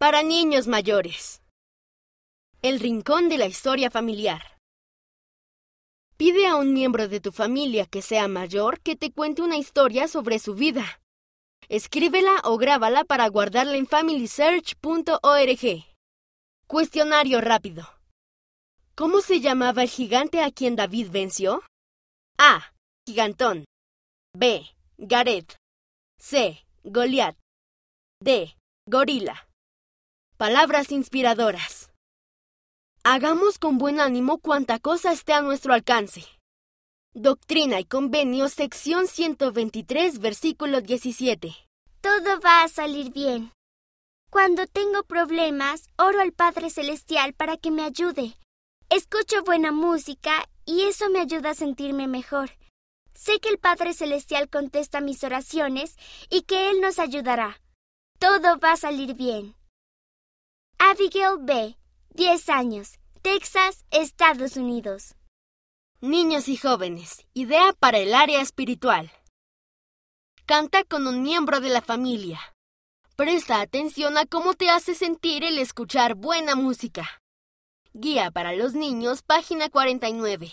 Para niños mayores. El rincón de la historia familiar. Pide a un miembro de tu familia que sea mayor que te cuente una historia sobre su vida. Escríbela o grábala para guardarla en familysearch.org. Cuestionario rápido. ¿Cómo se llamaba el gigante a quien David venció? A. Gigantón. B. Gareth. C. Goliat. D. Gorila. Palabras inspiradoras. Hagamos con buen ánimo cuanta cosa esté a nuestro alcance. Doctrina y Convenio, sección 123, versículo 17. Todo va a salir bien. Cuando tengo problemas, oro al Padre Celestial para que me ayude. Escucho buena música y eso me ayuda a sentirme mejor. Sé que el Padre Celestial contesta mis oraciones y que Él nos ayudará. Todo va a salir bien. Abigail B., 10 años, Texas, Estados Unidos. Niños y jóvenes, idea para el área espiritual. Canta con un miembro de la familia. Presta atención a cómo te hace sentir el escuchar buena música. Guía para los niños, página 49.